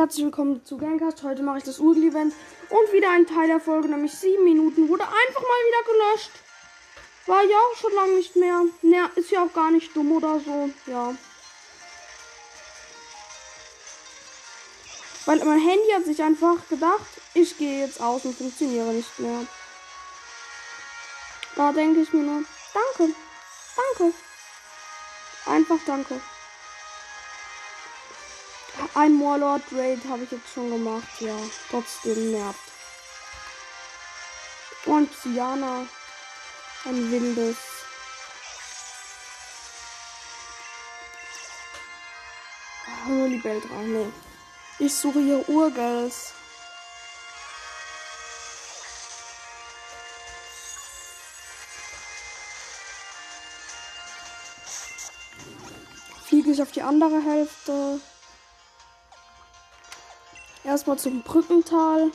Herzlich willkommen zu Gamecast. Heute mache ich das Urgel-Event und wieder ein Teil der Folge, nämlich 7 Minuten. Wurde einfach mal wieder gelöscht. War ja auch schon lange nicht mehr. Ne, ist ja auch gar nicht dumm oder so. Ja. Weil mein Handy hat sich einfach gedacht, ich gehe jetzt aus und funktioniere nicht mehr. Da denke ich mir nur, danke, danke. Einfach danke. Ein Warlord Raid habe ich jetzt schon gemacht, ja. Trotzdem nervt. Und Psyana. Ein wildes. Holy Bell 3, nee. Ich suche hier Urgels. Fliege ich auf die andere Hälfte. Erstmal zum Brückental.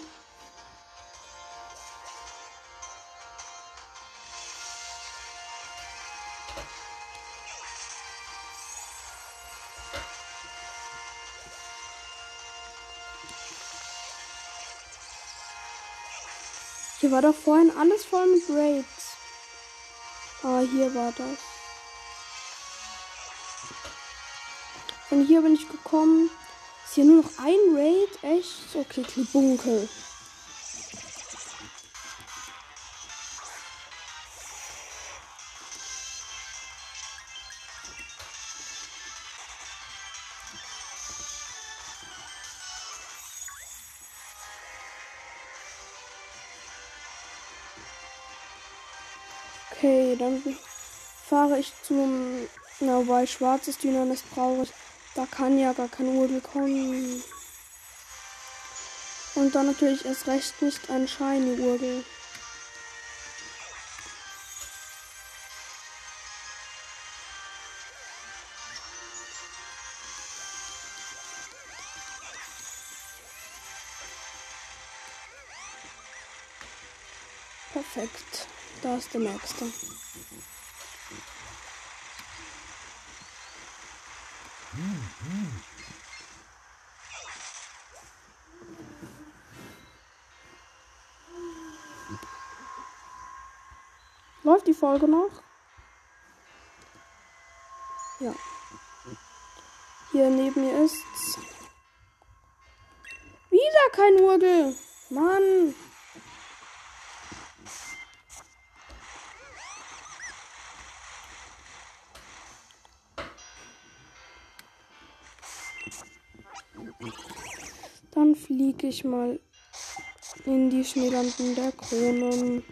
Hier war doch vorhin alles voll mit Raids. Ah, hier war das. Von hier bin ich gekommen. Ist hier nur noch ein Raid? Echt? Okay, Klibunkel. Okay, dann fahre ich zum. Na, weil schwarzes Dynernest brauche ich. Da kann ja gar kein Urgel kommen. Und dann natürlich erst recht nicht ein Shiny Urgel. Perfekt. Da ist der nächste. Läuft die Folge noch? Ja. Hier neben mir ist's. Wieder kein Urgel. Mann. Dann fliege ich mal in die Schneelanden der Kronen.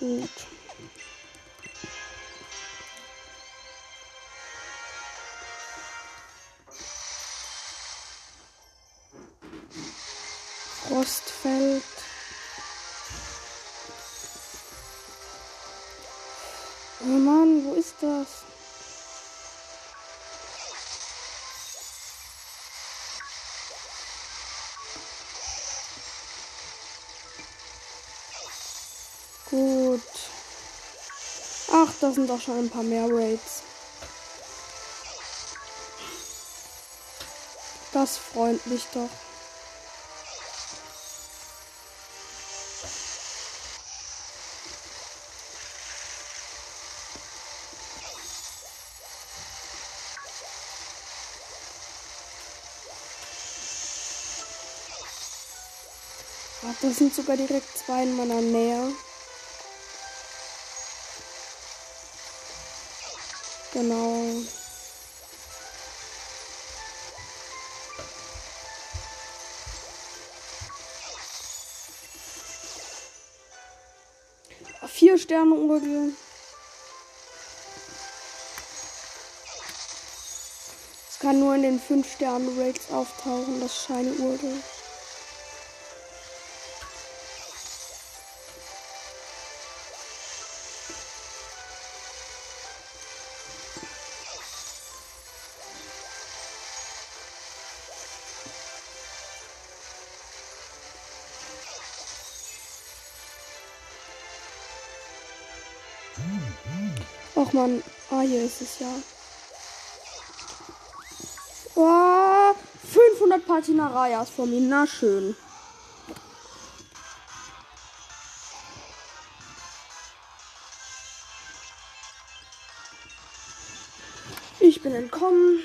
Gut. Frostfeld. Das sind doch schon ein paar mehr Raids. Das freut mich doch. Das sind sogar direkt zwei in meiner Nähe. Genau. Vier Sterne Urgel. Es kann nur in den fünf Sterne Raids auftauchen, das Shiny Urgel. Och man, ah, hier ist es ja. Oh, 500 Patinarayas von mir. Na schön. Ich bin entkommen.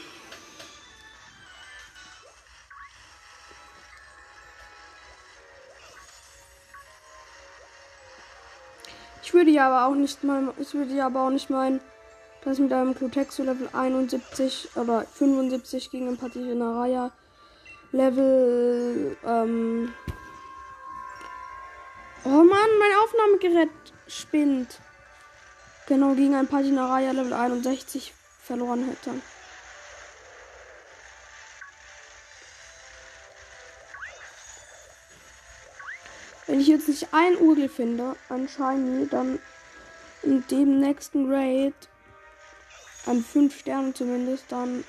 Würde ja aber auch nicht mal, ich würde ja aber auch nicht meinen, dass mit einem Klutexo Level 71 oder 75 gegen ein Patinaraya Level, ähm, Oh Mann, mein Aufnahmegerät spinnt. Genau, gegen ein Patinaraya Level 61 verloren hätte. Wenn ich jetzt nicht ein Urgel finde, ein Shiny, dann in dem nächsten Raid, an 5 Sternen zumindest, dann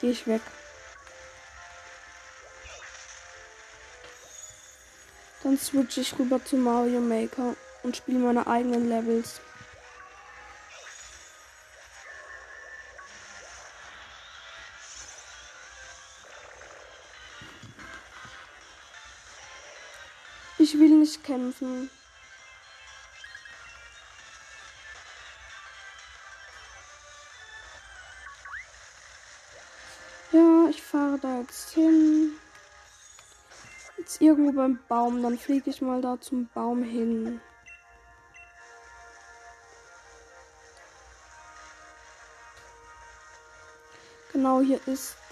gehe ich weg. Dann switche ich rüber zu Mario Maker und spiele meine eigenen Levels. Will nicht kämpfen. Ja, ich fahre da jetzt hin. Jetzt irgendwo beim Baum. Dann fliege ich mal da zum Baum hin. Genau hier ist's.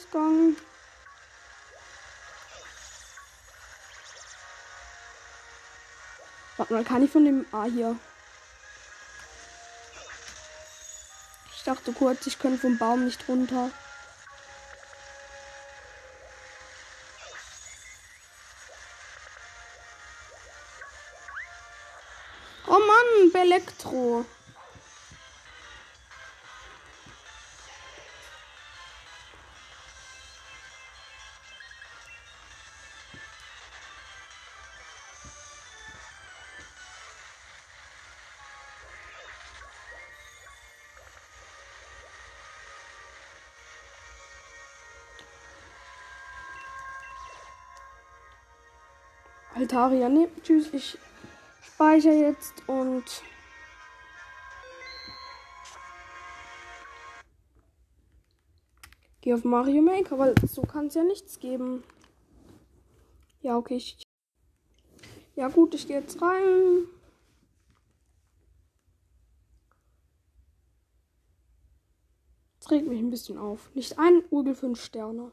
Ausgang. Warte mal, kann ich von dem. Ah, hier. Ich dachte kurz, ich könnte vom Baum nicht runter. Oh Mann, Belektro. Altaria, nee, tschüss, ich speichere jetzt und gehe auf Mario Maker, weil so kann es ja nichts geben. Ja, okay, ich ja gut, ich gehe jetzt rein. Das regt mich ein bisschen auf. Nicht ein Urgel 5 Sterne.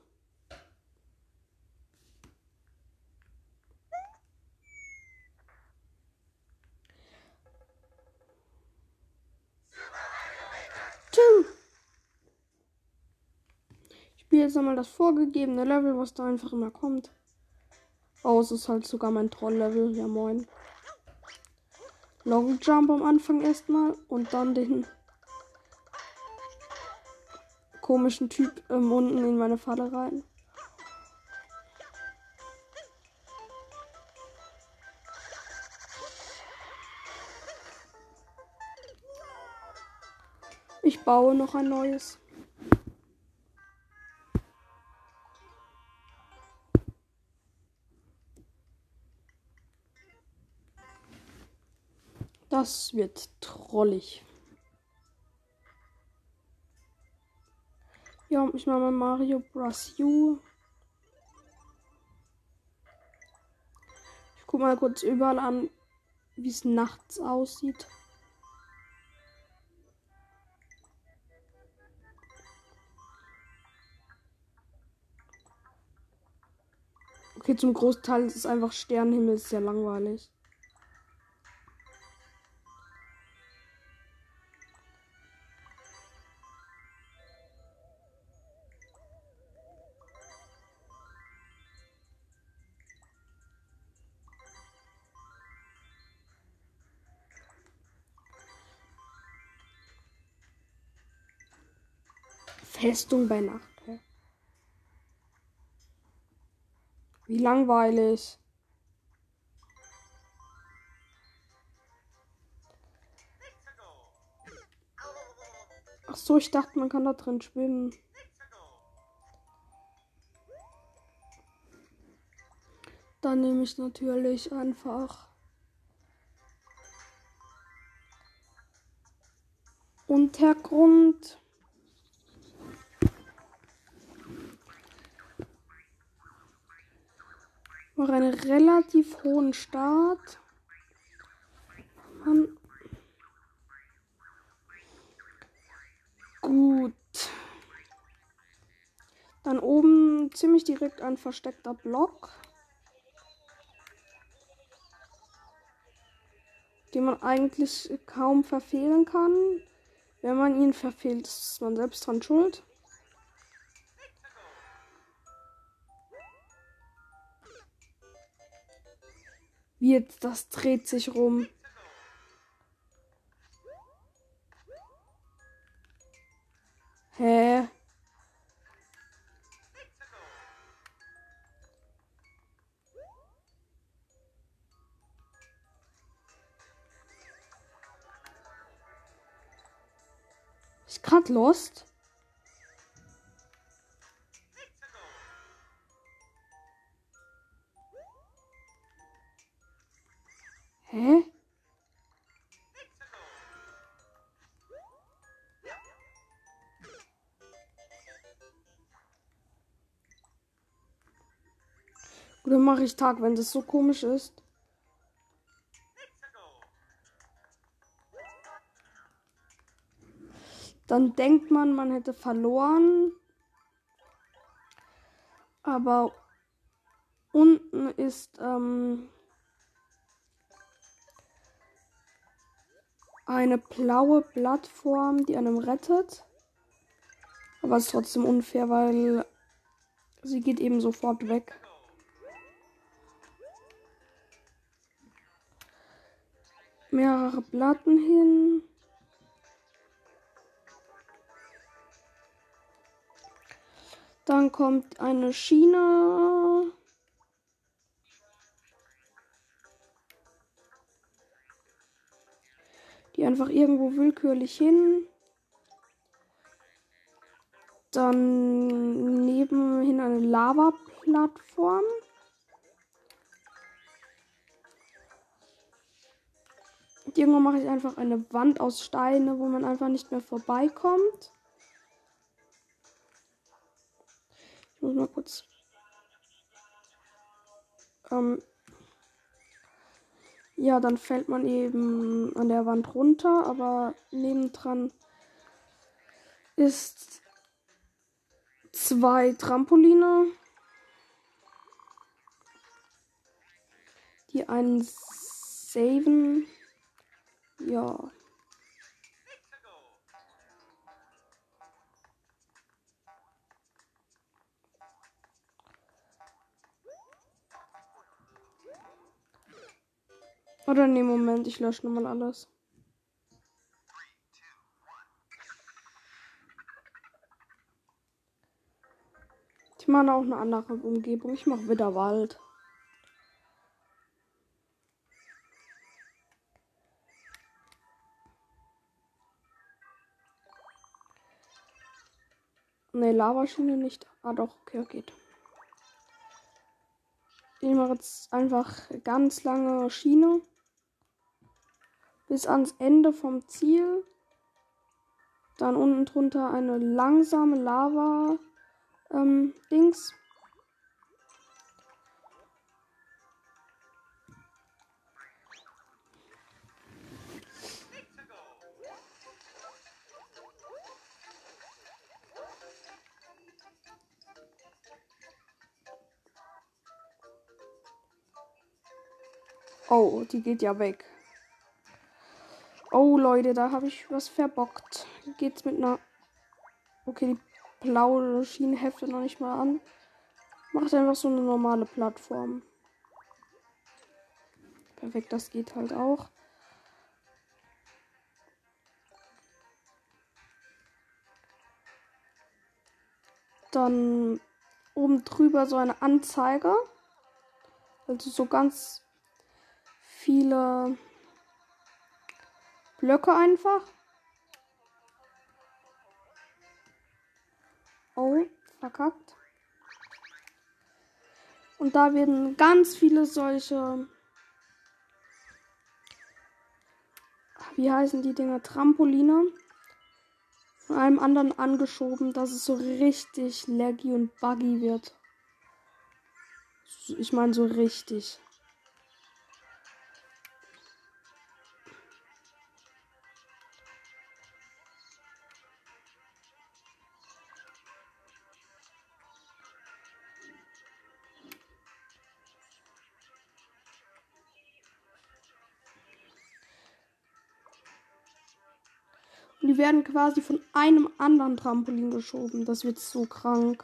Tim. Ich spiele jetzt nochmal das vorgegebene Level, was da einfach immer kommt. Oh, es ist halt sogar mein Troll-Level. Ja, moin. Long Jump am Anfang erstmal und dann den komischen Typ ähm, unten in meine Falle rein. Ich baue noch ein neues. Das wird trollig. Ja, ich mache mal Mario Bros. U. Ich guck mal kurz überall an, wie es nachts aussieht. Okay, zum Großteil ist es einfach Sternenhimmel, ist sehr langweilig. Festung bei Nacht. Wie langweilig. Ach so, ich dachte, man kann da drin schwimmen. Dann nehme ich natürlich einfach Untergrund. Mache einen relativ hohen Start. Mann. Gut. Dann oben ziemlich direkt ein versteckter Block. Den man eigentlich kaum verfehlen kann. Wenn man ihn verfehlt, ist man selbst dran schuld. Wie jetzt, das dreht sich rum. Hä? Ich grad lost. Hä? Oder mache ich Tag, wenn das so komisch ist? Dann denkt man, man hätte verloren. Aber unten ist ähm, eine blaue Plattform, die einem rettet. Aber es ist trotzdem unfair, weil sie geht eben sofort weg. Mehrere Platten hin. Dann kommt eine Schiene. Die einfach irgendwo willkürlich hin. Dann nebenhin eine Lava-Plattform. Irgendwann mache ich einfach eine Wand aus Steine, wo man einfach nicht mehr vorbeikommt. Ich muss mal kurz. Ähm, ja, dann fällt man eben an der Wand runter, aber nebendran ist zwei Trampoline, die einen saven. Ja. Oder nee, Moment, ich lösche nochmal alles. Ich mache auch eine andere Umgebung. Ich mache wieder Wald. Ne, Lavaschiene nicht. Ah doch, okay, geht. Ich mache jetzt einfach ganz lange Schiene bis ans Ende vom Ziel. Dann unten drunter eine langsame Lava ähm, Dings. Oh, die geht ja weg. Oh, Leute, da habe ich was verbockt. Geht's mit einer. Okay, die blaue Schiene heftet noch nicht mal an. Macht einfach so eine normale Plattform. Perfekt, das geht halt auch. Dann oben drüber so eine Anzeige. Also so ganz viele Blöcke einfach. Oh, verkackt. Und da werden ganz viele solche. Wie heißen die Dinger? Trampoline. Von einem anderen angeschoben, dass es so richtig laggy und buggy wird. Ich meine so richtig. Und die werden quasi von einem anderen Trampolin geschoben. Das wird so krank.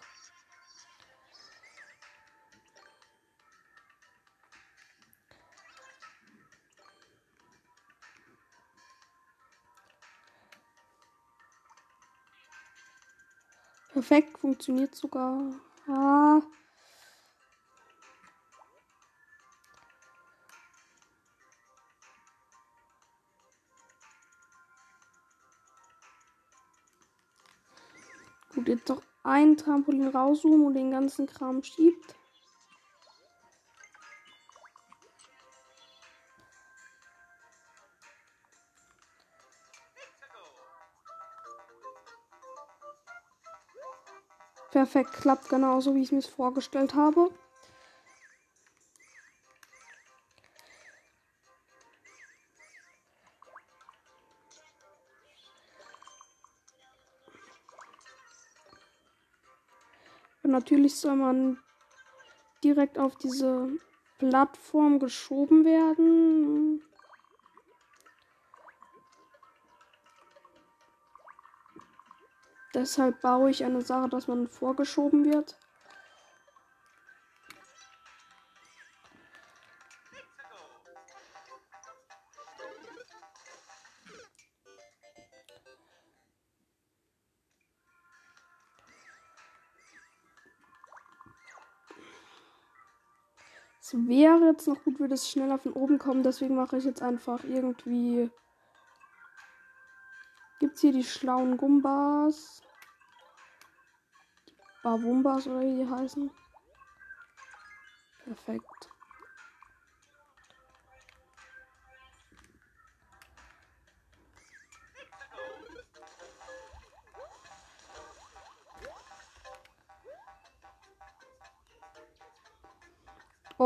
Perfekt, funktioniert sogar. Ah. Jetzt noch ein Trampolin raussuchen und den ganzen Kram schiebt. Perfekt, klappt genauso, wie ich es mir vorgestellt habe. Natürlich soll man direkt auf diese Plattform geschoben werden. Deshalb baue ich eine Sache, dass man vorgeschoben wird. Wäre jetzt noch gut, würde es schneller von oben kommen. Deswegen mache ich jetzt einfach irgendwie. Gibt es hier die schlauen Gumbas? Babumbas oder wie die heißen? Perfekt.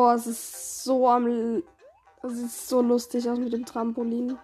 Oh, es ist so am. Es ist so lustig aus mit dem Trampolin.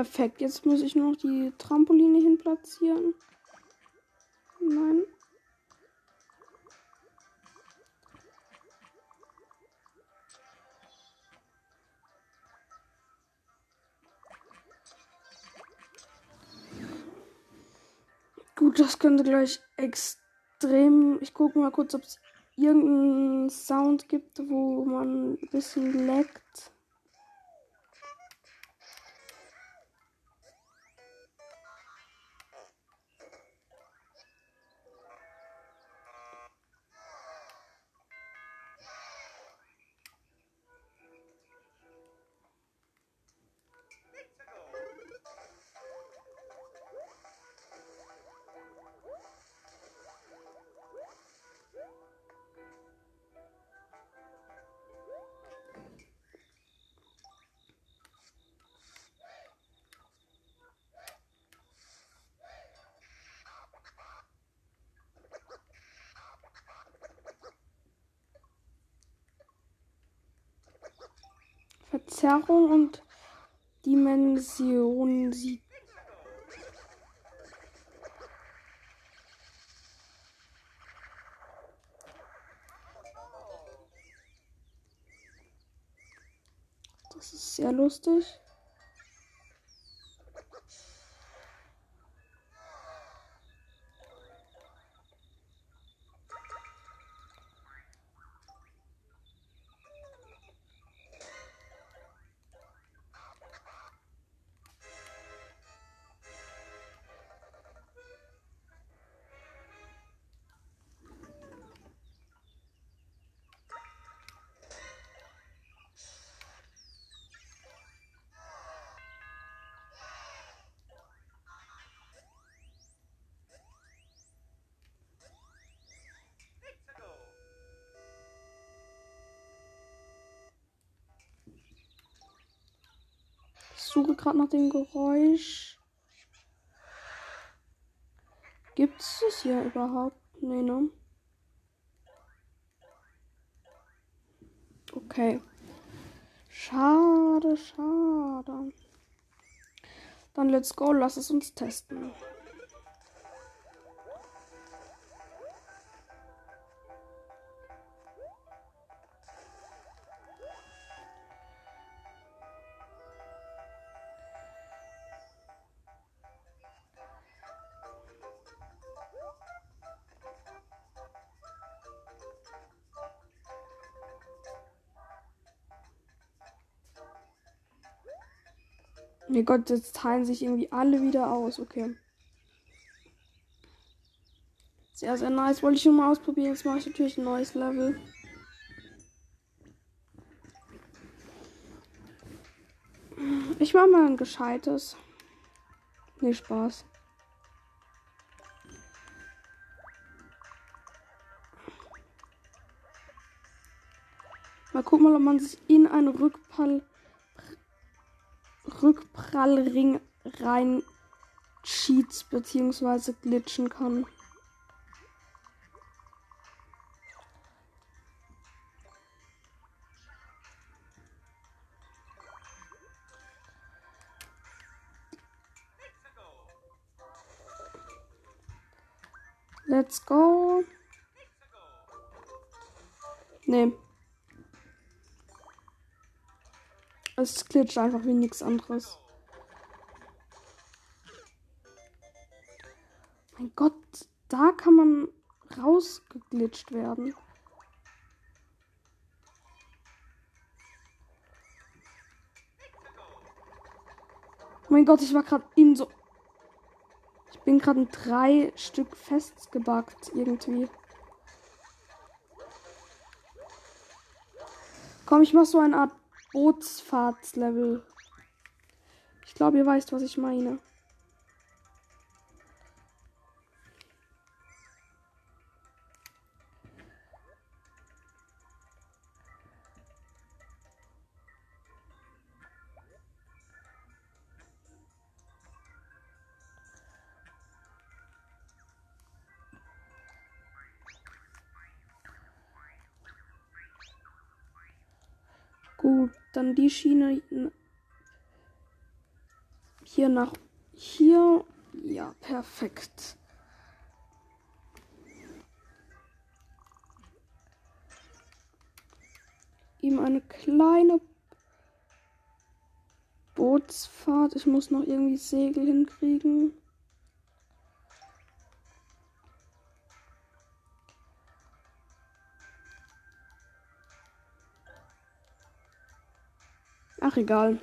Perfekt, jetzt muss ich nur noch die Trampoline hin platzieren. Nein. Gut, das könnte gleich extrem. Ich gucke mal kurz, ob es irgendeinen Sound gibt, wo man ein bisschen leckt. Verzerrung und Dimension sieht. Das ist sehr lustig. Suche gerade nach dem Geräusch. Gibt es es hier überhaupt? Nee, ne? Okay. Schade, schade. Dann let's go, lass es uns testen. Mein Gott, jetzt teilen sich irgendwie alle wieder aus. Okay. Sehr, sehr nice. Wollte ich schon mal ausprobieren. Jetzt mache ich natürlich ein neues Level. Ich mache mal ein gescheites. Nee, Spaß. Mal gucken, ob man sich in einen Rückfall Rückprallring rein cheats bzw. glitschen kann. Let's go. Nee. Es glitscht einfach wie nichts anderes. Mein Gott, da kann man rausgeglitscht werden. mein Gott, ich war gerade in so. Ich bin gerade in drei Stück festgebackt irgendwie. Komm, ich mach so eine Art Bootsfahrtslevel. Ich glaube, ihr weißt, was ich meine. Dann die Schiene hier nach hier. Ja, perfekt. Ihm eine kleine Bootsfahrt. Ich muss noch irgendwie Segel hinkriegen. Ach, egal.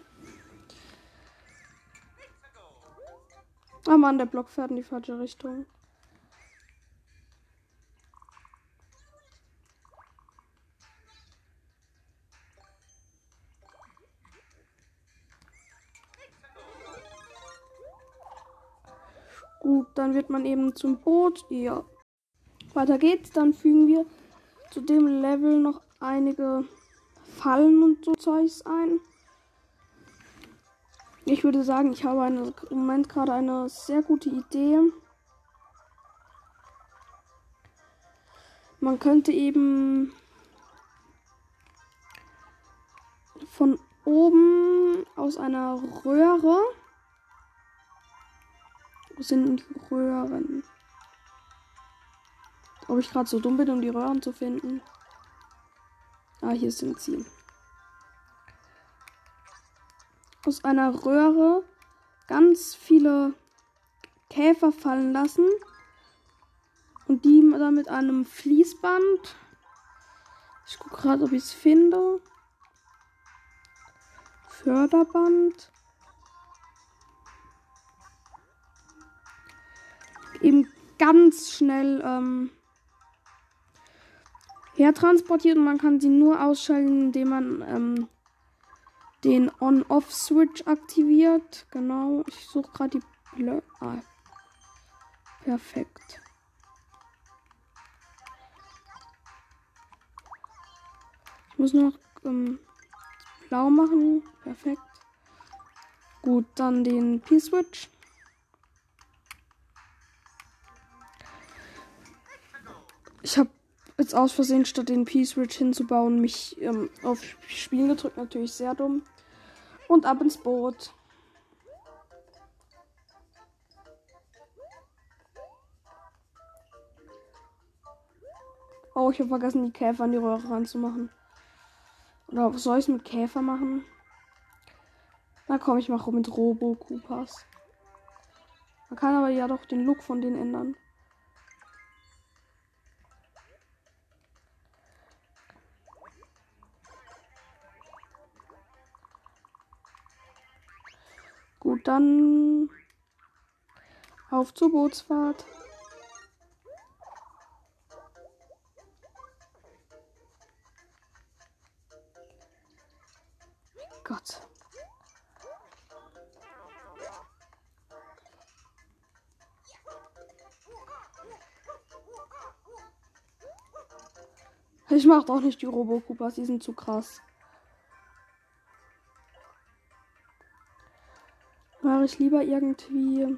Ah Mann, der Block fährt in die falsche Richtung. Gut, dann wird man eben zum Boot. Ja. Weiter geht's. Dann fügen wir zu dem Level noch einige Fallen und so Zeugs ein. Ich würde sagen, ich habe eine, im Moment gerade eine sehr gute Idee. Man könnte eben von oben aus einer Röhre. Wo sind die Röhren? Ob ich gerade so dumm bin, um die Röhren zu finden. Ah, hier sind sie. Aus einer Röhre ganz viele Käfer fallen lassen und die dann mit einem Fließband. Ich gucke gerade, ob ich es finde. Förderband. Eben ganz schnell ähm, hertransportiert und man kann sie nur ausschalten, indem man ähm, den On-Off-Switch aktiviert. Genau, ich suche gerade die Blö ah. Perfekt. Ich muss noch ähm, blau machen. Perfekt. Gut, dann den P-Switch. Ich habe jetzt aus Versehen statt den P-Switch hinzubauen mich ähm, auf Spielen gedrückt. Natürlich sehr dumm. Und ab ins Boot. Oh, ich habe vergessen, die Käfer an die Röhre ranzumachen. Oder was soll ich mit Käfer machen? Na komm, ich mache mit Robo Koopas. Man kann aber ja doch den Look von denen ändern. Gut, dann auf zur Bootsfahrt. Gott. Ich mach doch nicht die Robokupas, die sind zu krass. Mache ich lieber irgendwie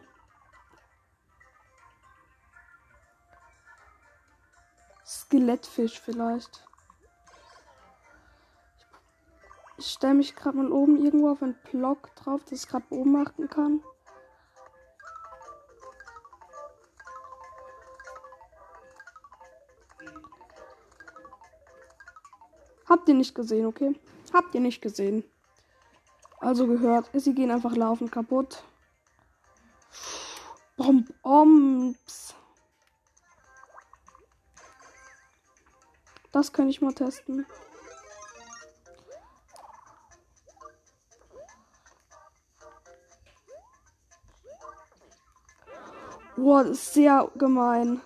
Skelettfisch vielleicht. Ich stelle mich gerade mal oben irgendwo auf einen Block drauf, dass ich gerade beobachten kann. Habt ihr nicht gesehen, okay? Habt ihr nicht gesehen. Also gehört, sie gehen einfach laufen kaputt. Bombs. Das kann ich mal testen. Boah, das ist sehr gemein.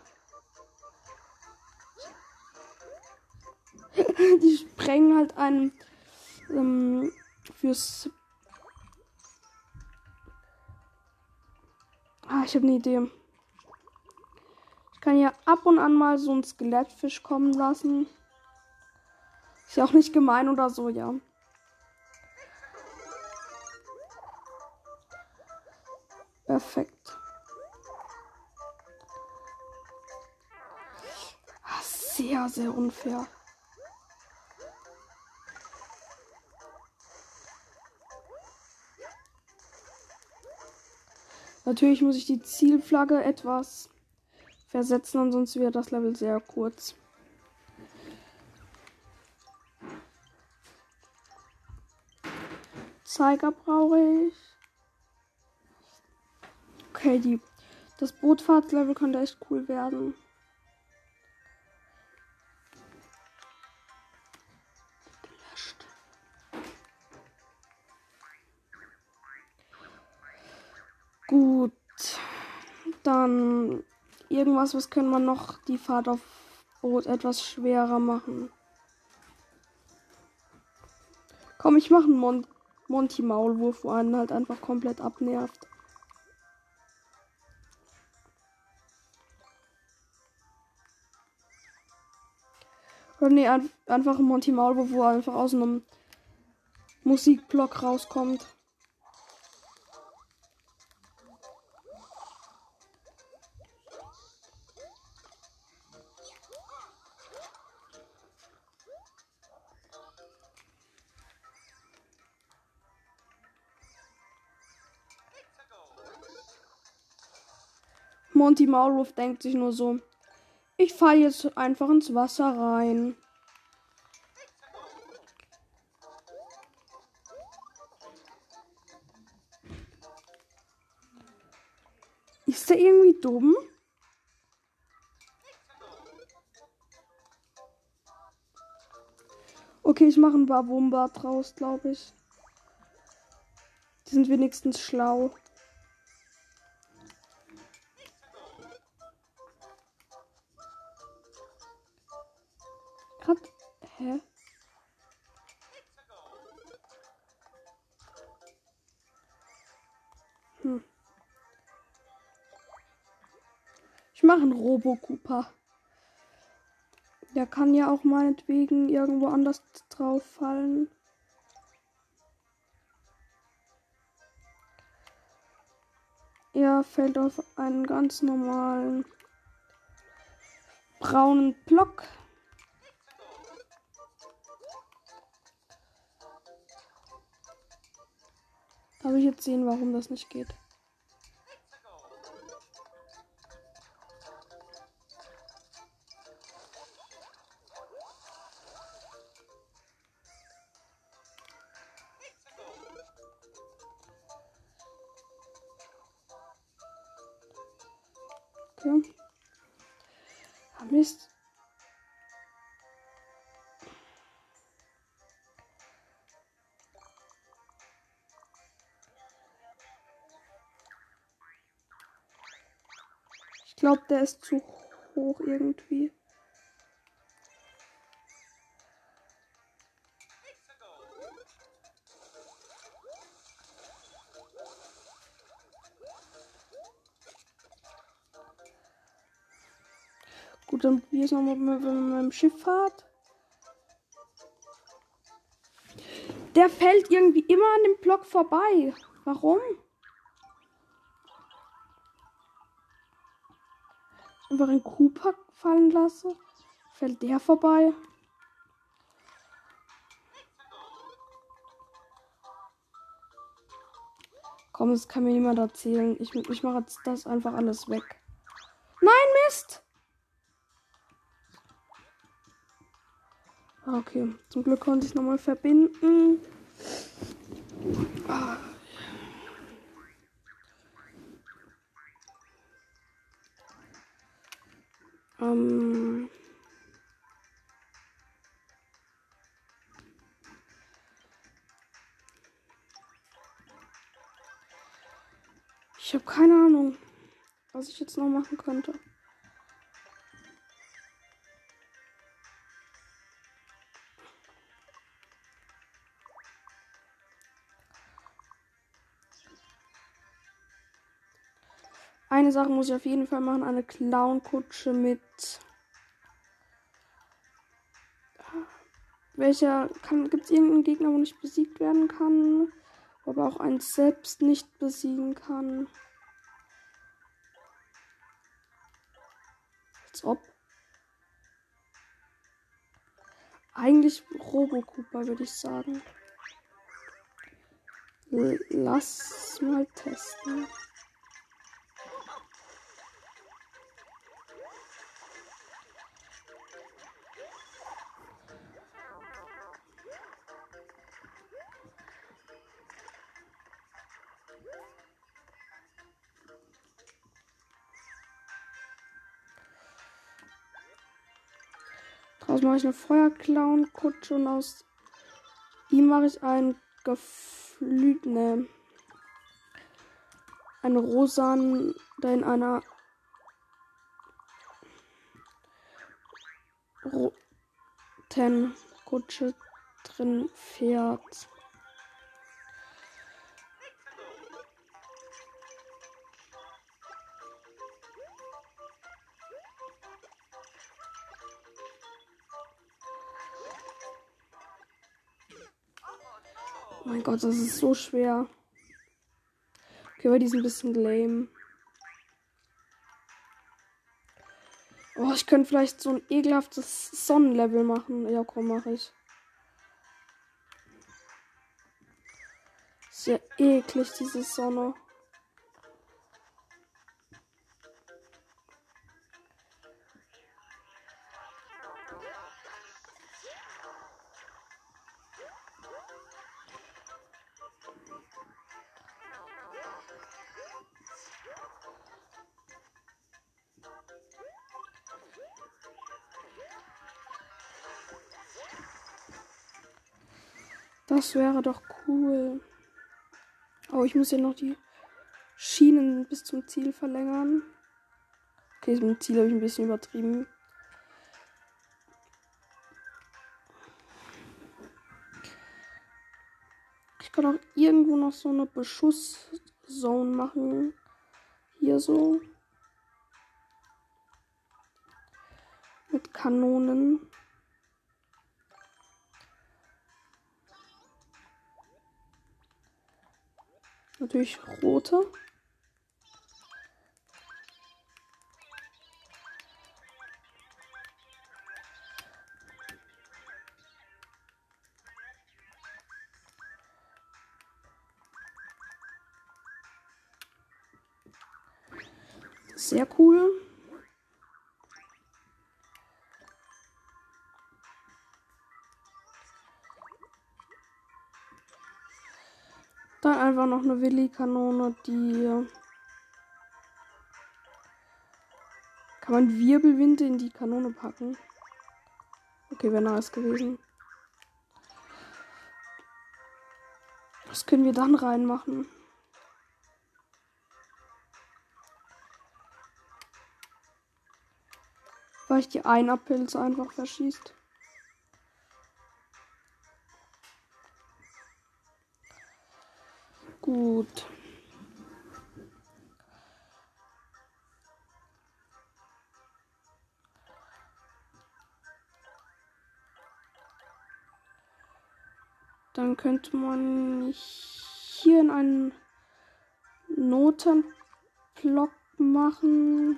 Die sprengen halt einen ähm, fürs Ah, ich habe eine Idee. Ich kann ja ab und an mal so ein Skelettfisch kommen lassen. Ist ja auch nicht gemein oder so, ja. Perfekt. Ah, sehr, sehr unfair. Natürlich muss ich die Zielflagge etwas versetzen, ansonsten wäre das Level sehr kurz. Zeiger brauche ich. Okay, die, das Bootfahrtslevel könnte echt cool werden. Dann irgendwas, was können wir noch die Fahrt auf Boot etwas schwerer machen. Komm, ich mache einen Mon Monty Maulwurf, wo einen halt einfach komplett abnervt. Oder nee, ein, einfach ein Monty Maulwurf, wo einfach aus einem Musikblock rauskommt. Monty Maulwurf denkt sich nur so, ich fall jetzt einfach ins Wasser rein. Ist der irgendwie dumm? Okay, ich mache ein Babumba draus, glaube ich. Die sind wenigstens schlau. Einen Robo-Cooper. Der kann ja auch meinetwegen irgendwo anders drauf fallen. Er fällt auf einen ganz normalen braunen Block. Darf ich jetzt sehen, warum das nicht geht? Glaube, der ist zu hoch irgendwie. Gut, dann probier es nochmal mit, mit meinem Schifffahrt. Der fällt irgendwie immer an dem Block vorbei. Warum? Einfach einen Cooper fallen lasse. Fällt der vorbei. Komm, das kann mir niemand erzählen. Ich, ich mache jetzt das einfach alles weg. Nein, Mist! Okay, zum Glück konnte ich es nochmal verbinden. Ah. Noch machen könnte. Eine Sache muss ich auf jeden Fall machen: eine Clown-Kutsche mit. Welcher kann. Gibt es irgendeinen Gegner, wo nicht besiegt werden kann? Aber auch einen selbst nicht besiegen kann? Als ob. Eigentlich Robo-Cooper, würde ich sagen. Lass mal testen. Daraus mache ich eine Feuerclown-Kutsche und aus ihm mache ich ein geflügt. Ne, ein rosan, da in einer roten Kutsche drin fährt. Gott, das ist so schwer. Okay, aber die sind ein bisschen lame. Oh, ich könnte vielleicht so ein ekelhaftes Sonnenlevel machen. Ja, komm, mache ich. Sehr eklig, diese Sonne. Das wäre doch cool. Oh, ich muss ja noch die Schienen bis zum Ziel verlängern. Okay, dem Ziel habe ich ein bisschen übertrieben. Ich kann auch irgendwo noch so eine Beschusszone machen. Hier so. Mit Kanonen. Natürlich rote. Sehr cool. Dann einfach noch eine Willi-Kanone, die. Kann man Wirbelwinde in die Kanone packen? Okay, wäre nice gewesen. Was können wir dann reinmachen? Weil ich die Einabpilze einfach verschießt. Gut. Dann könnte man hier in einen Notenblock machen.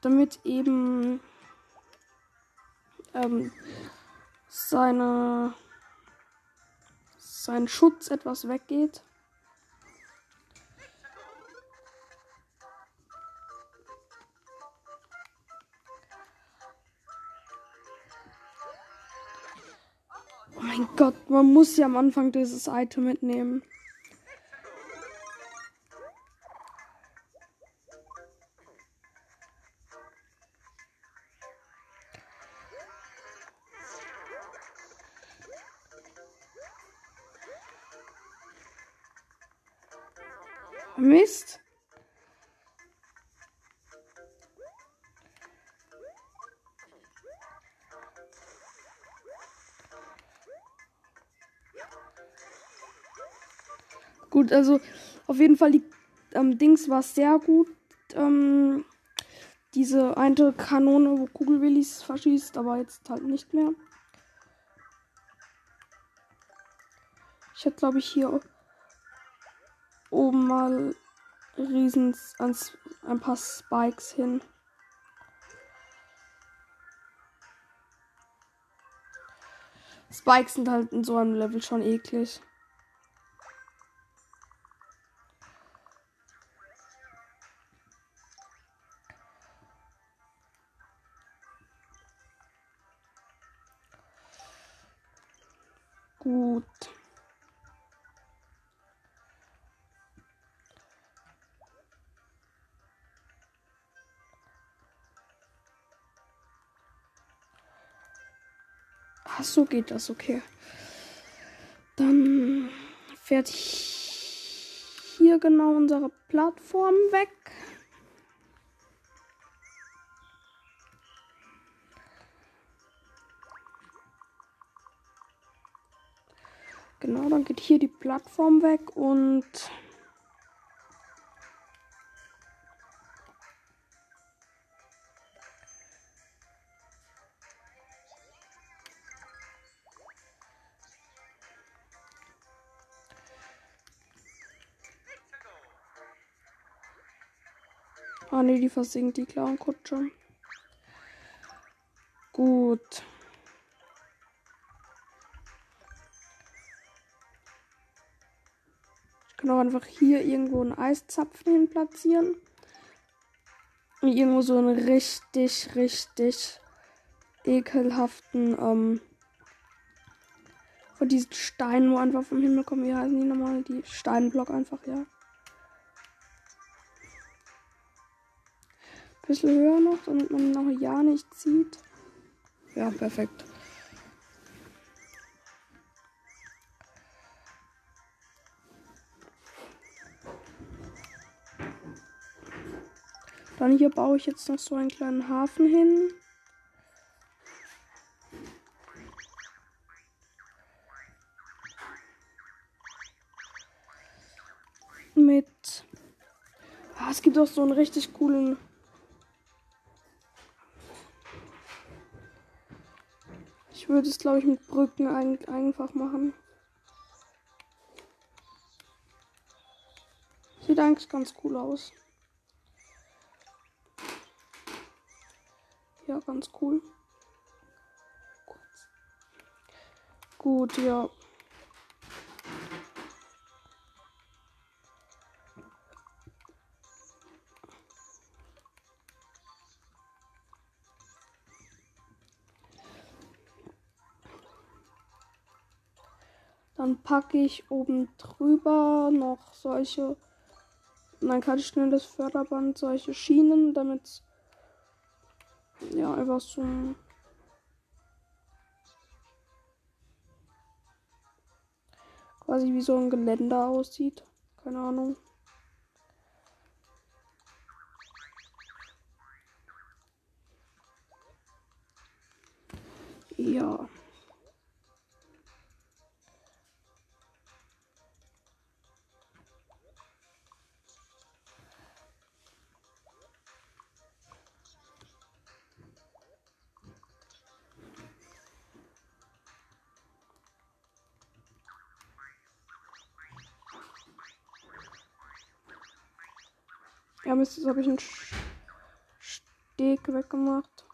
Damit eben ähm, seine sein Schutz etwas weggeht. Oh mein Gott, man muss ja am Anfang dieses Item mitnehmen. Mist. Gut, also auf jeden Fall die ähm, Dings war sehr gut. Ähm, diese eine Kanone, wo Kugelwillis verschießt, aber jetzt halt nicht mehr. Ich hätte, glaube ich, hier oben mal riesens ans, ein paar Spikes hin. Spikes sind halt in so einem Level schon eklig. Gut. so geht das, okay. Dann fährt hier genau unsere Plattform weg. Genau, dann geht hier die Plattform weg und Ah ne, die versinkt, die Clown-Kutsche. Gut. Ich kann auch einfach hier irgendwo einen Eiszapfen hin platzieren. Und irgendwo so einen richtig, richtig ekelhaften, ähm, von diesen Steinen, wo einfach vom Himmel kommen. Wie heißen die nochmal? Die Steinblock einfach, ja. Bisschen höher noch, damit man noch ja nicht sieht. Ja, perfekt. Dann hier baue ich jetzt noch so einen kleinen Hafen hin. Mit. Ah, es gibt auch so einen richtig coolen Ich würde es, glaube ich, mit Brücken ein einfach machen. Sieht eigentlich ganz cool aus. Ja, ganz cool. Gut, ja. Packe ich oben drüber noch solche. Dann kann ich schnell das Förderband, solche Schienen, damit ja einfach so quasi wie so ein Geländer aussieht. Keine Ahnung. Ja. Ja, Mist, jetzt habe ich einen Steg weggemacht.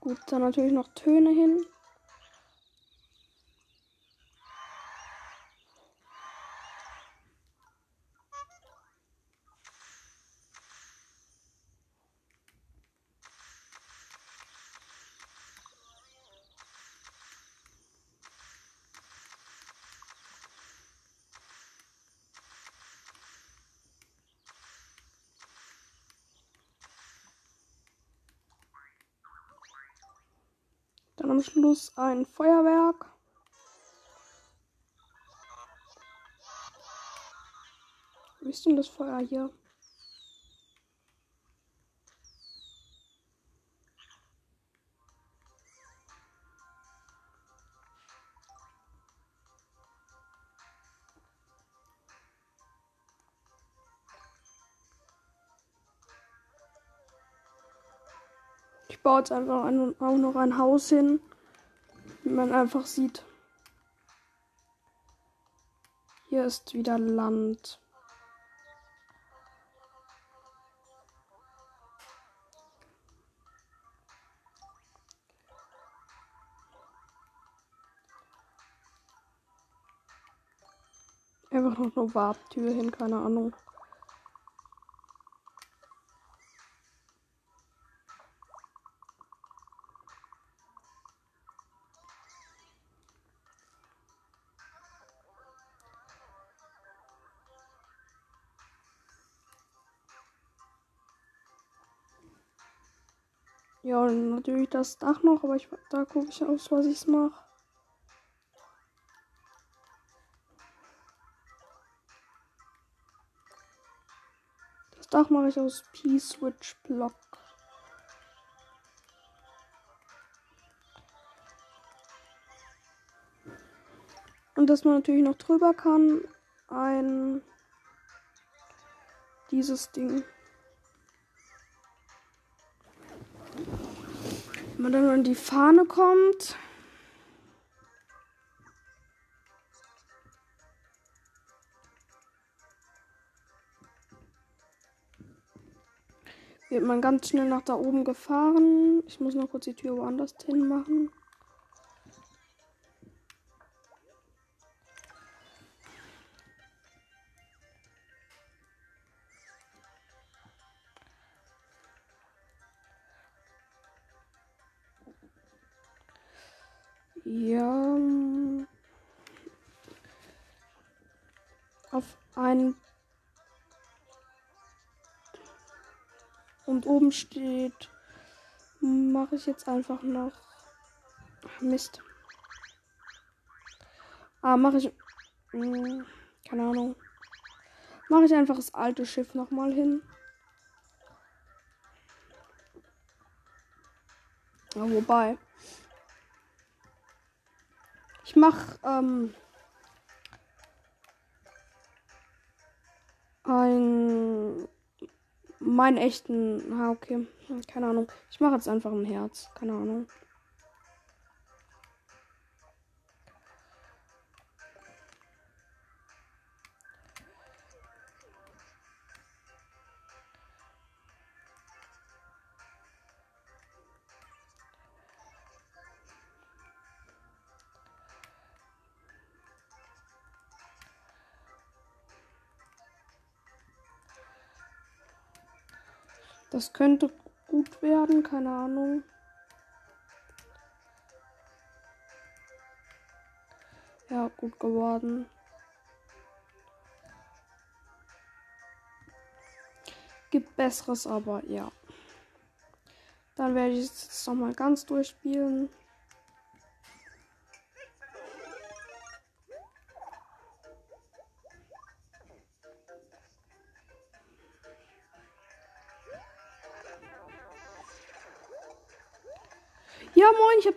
Gut, dann natürlich noch Töne hin. Dann Schluss ein Feuerwerk. Wie ist denn das Feuer hier? Ich baue jetzt einfach ein, auch noch ein Haus hin, wie man einfach sieht. Hier ist wieder Land. Einfach noch eine Warptür hin, keine Ahnung. Ja, und natürlich das Dach noch, aber ich, da gucke ich aus, was ich mache. Dach mache ich aus P-Switch-Block. Und dass man natürlich noch drüber kann, ein dieses Ding. Wenn man dann an die Fahne kommt. Wird man ganz schnell nach da oben gefahren. Ich muss noch kurz die Tür woanders hin machen. Ja. Auf einen. Und oben steht. Mache ich jetzt einfach noch. Mist. Ah, mache ich. Mh, hm, keine Ahnung. Mache ich einfach das alte Schiff nochmal hin. Ja, wobei. Ich mach ähm, ein meinen echten. Ah, okay. Keine Ahnung. Ich mache jetzt einfach ein Herz. Keine Ahnung. Das könnte gut werden, keine Ahnung. Ja, gut geworden. Gibt besseres, aber ja. Dann werde ich es nochmal ganz durchspielen.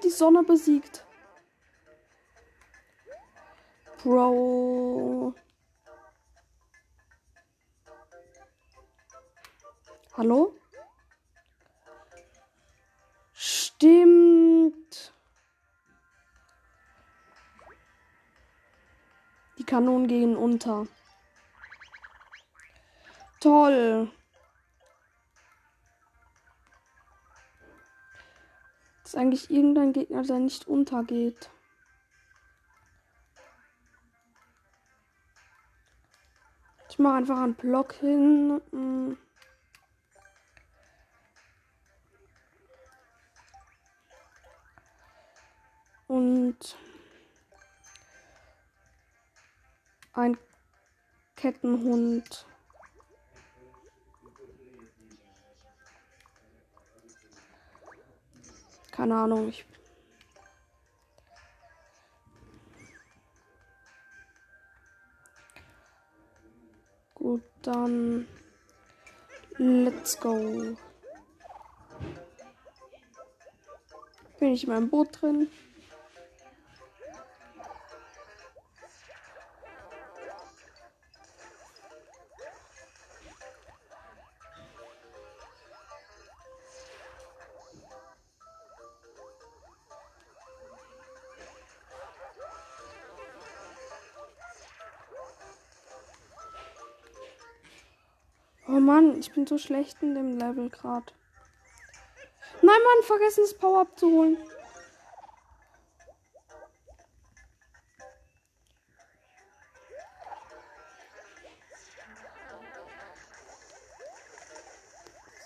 Die Sonne besiegt. Bro. Hallo? Stimmt. Die Kanonen gehen unter. Toll. Ist eigentlich irgendein Gegner, der nicht untergeht. Ich mache einfach einen Block hin. Mm. Und ein Kettenhund. Keine Ahnung. Ich Gut, dann let's go. Bin ich in meinem Boot drin? Ich bin so schlecht in dem Level gerade. Nein, Mann, vergessen das Power abzuholen.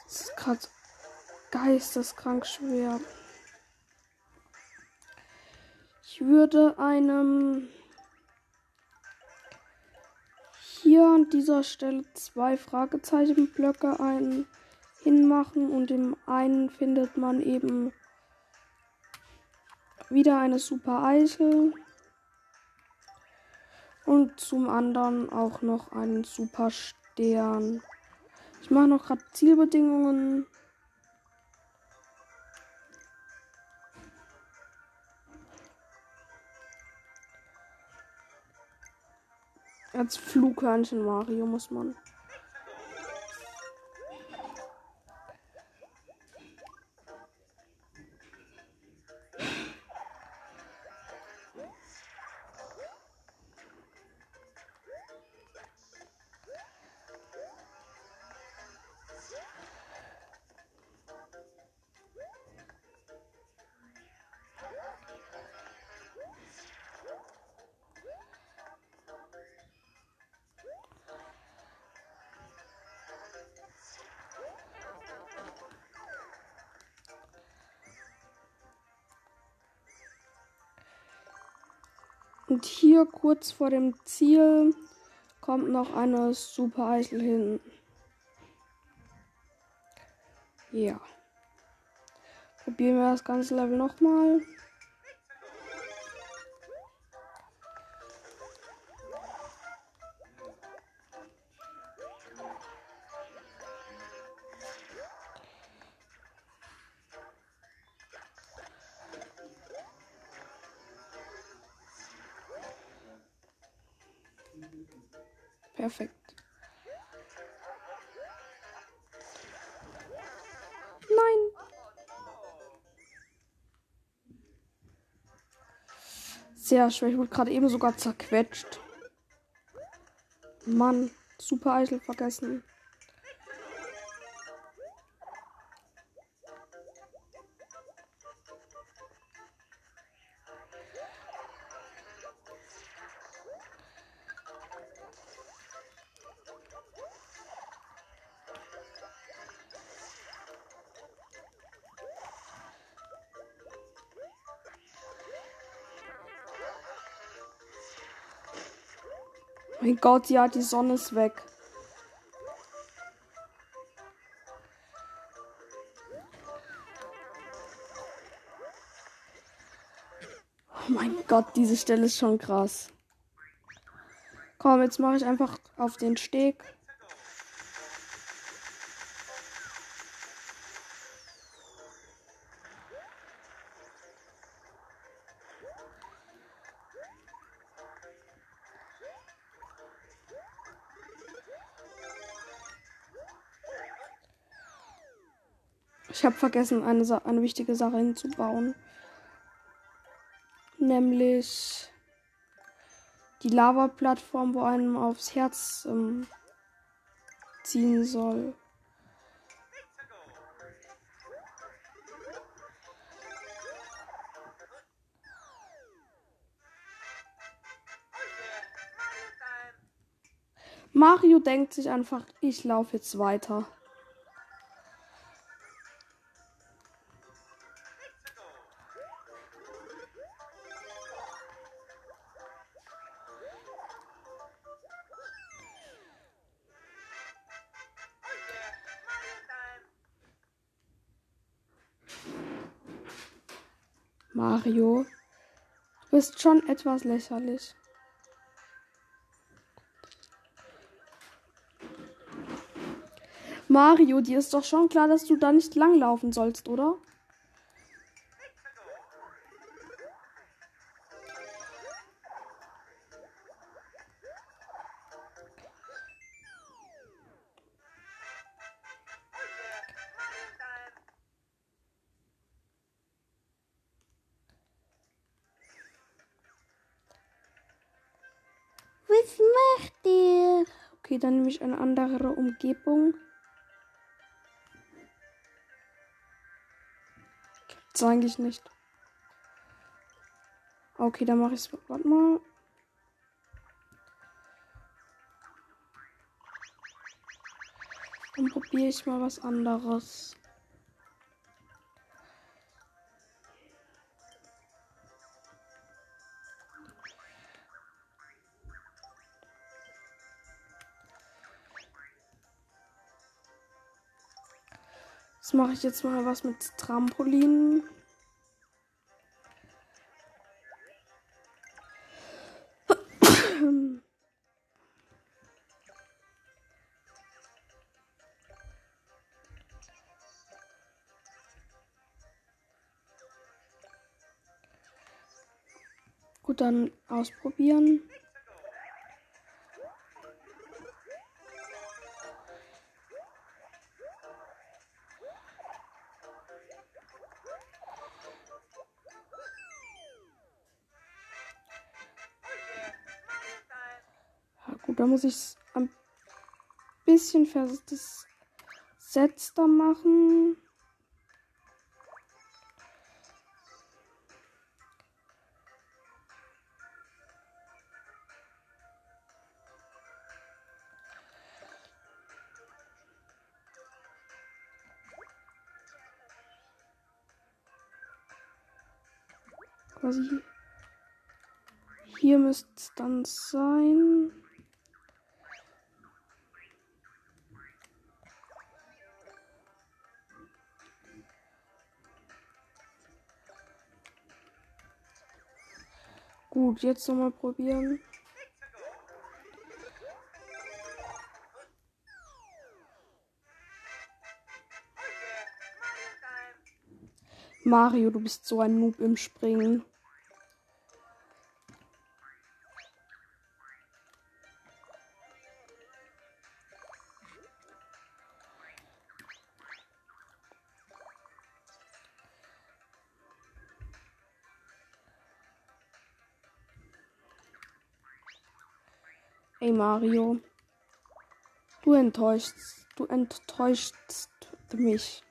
Das ist gerade geisteskrank schwer. Ich würde einem hier an dieser Stelle zwei Fragezeichenblöcke ein hinmachen und im einen findet man eben wieder eine super Eichel und zum anderen auch noch einen super Stern. Ich mache noch gerade Zielbedingungen. Als Flughörnchen Mario muss man. Und hier kurz vor dem Ziel kommt noch eine Super Eichel hin. Ja. Probieren wir das ganze Level nochmal. Perfekt. Sehr schwer. Ich wurde gerade eben sogar zerquetscht. Mann, super Eichel vergessen. Mein Gott, ja, die Sonne ist weg. Oh mein Gott, diese Stelle ist schon krass. Komm, jetzt mache ich einfach auf den Steg. Ich habe vergessen, eine, eine wichtige Sache hinzubauen. Nämlich die Lava-Plattform, wo einem aufs Herz ähm, ziehen soll. Mario denkt sich einfach, ich laufe jetzt weiter. Mario, du bist schon etwas lächerlich. Mario, dir ist doch schon klar, dass du da nicht langlaufen sollst, oder? Ihr? Okay, dann nehme ich eine andere Umgebung. Gibt's eigentlich nicht. Okay, dann mache ich es. Warte mal. Dann probiere ich mal was anderes. Jetzt mache ich jetzt mal was mit Trampolinen. Gut, dann ausprobieren. Muss ich es ein bisschen versetzter machen. Quasi hier müsste es dann sein. Gut, jetzt nochmal probieren. Mario, du bist so ein Noob im Springen. Ey Mario, du enttäuschst, du enttäuschst mich.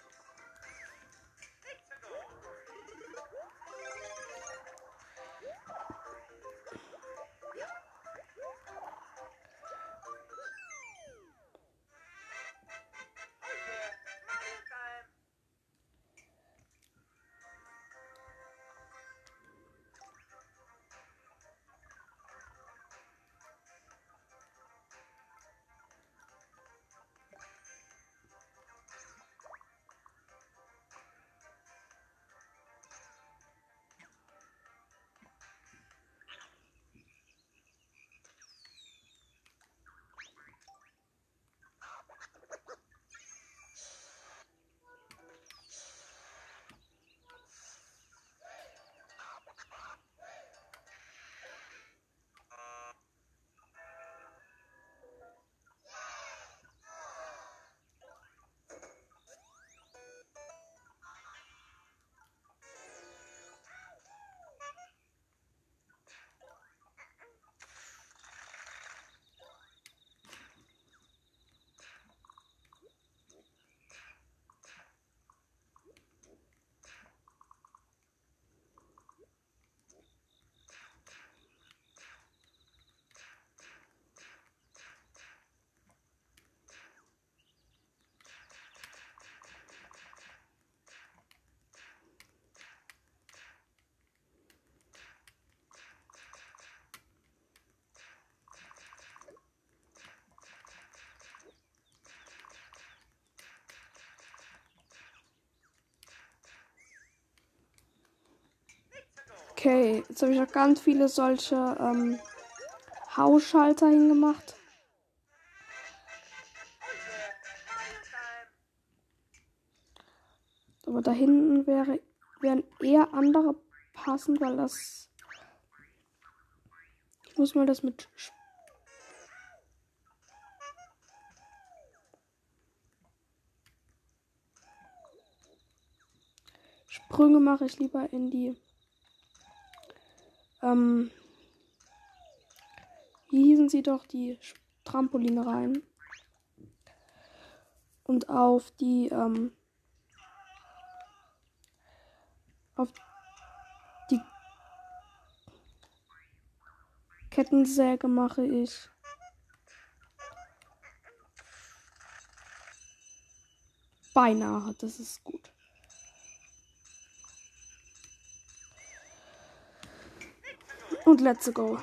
Okay, jetzt habe ich noch ganz viele solche ähm, Hausschalter hingemacht. Aber da hinten wäre, wären eher andere passend, weil das. Ich muss mal das mit. Sprünge mache ich lieber in die ähm, wie hießen sie doch, die Trampoline rein. Und auf die, ähm, auf die Kettensäge mache ich beinahe, das ist gut. Und let's go.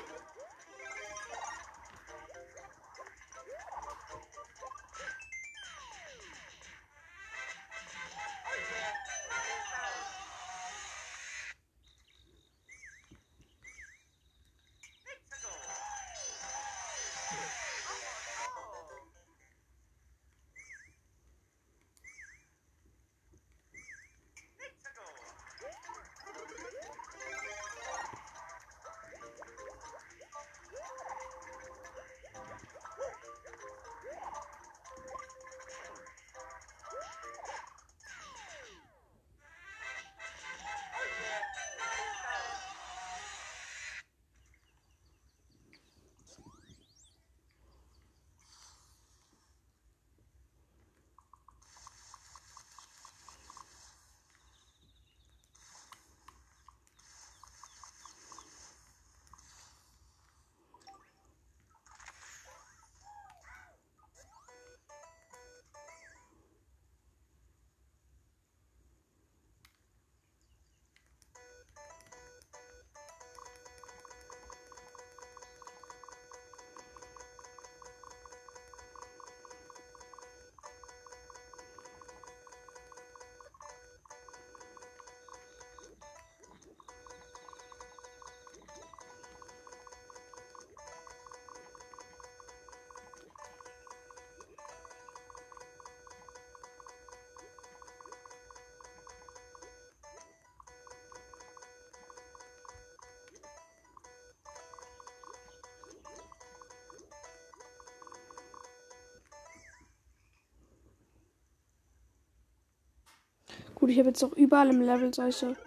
Gut, ich habe jetzt auch überall im Level solche.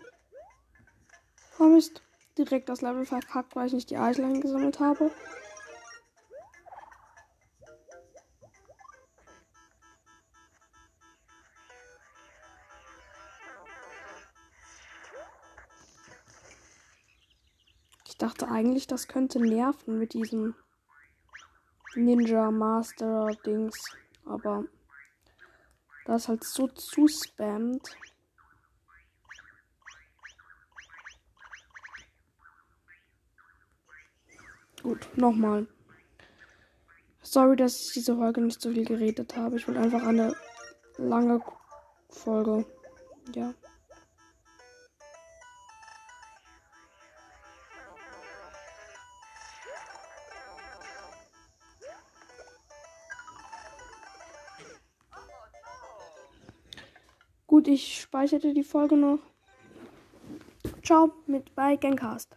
Oh Mist. Direkt das Level verkackt, weil ich nicht die Eisel eingesammelt habe. Ich dachte eigentlich, das könnte nerven mit diesem Ninja Master Dings. Aber das halt so zu spammt. Gut, nochmal. Sorry, dass ich diese Folge nicht so viel geredet habe. Ich wollte einfach eine lange Folge. Ja. Gut, ich speichere die Folge noch. Ciao mit bei Gencast.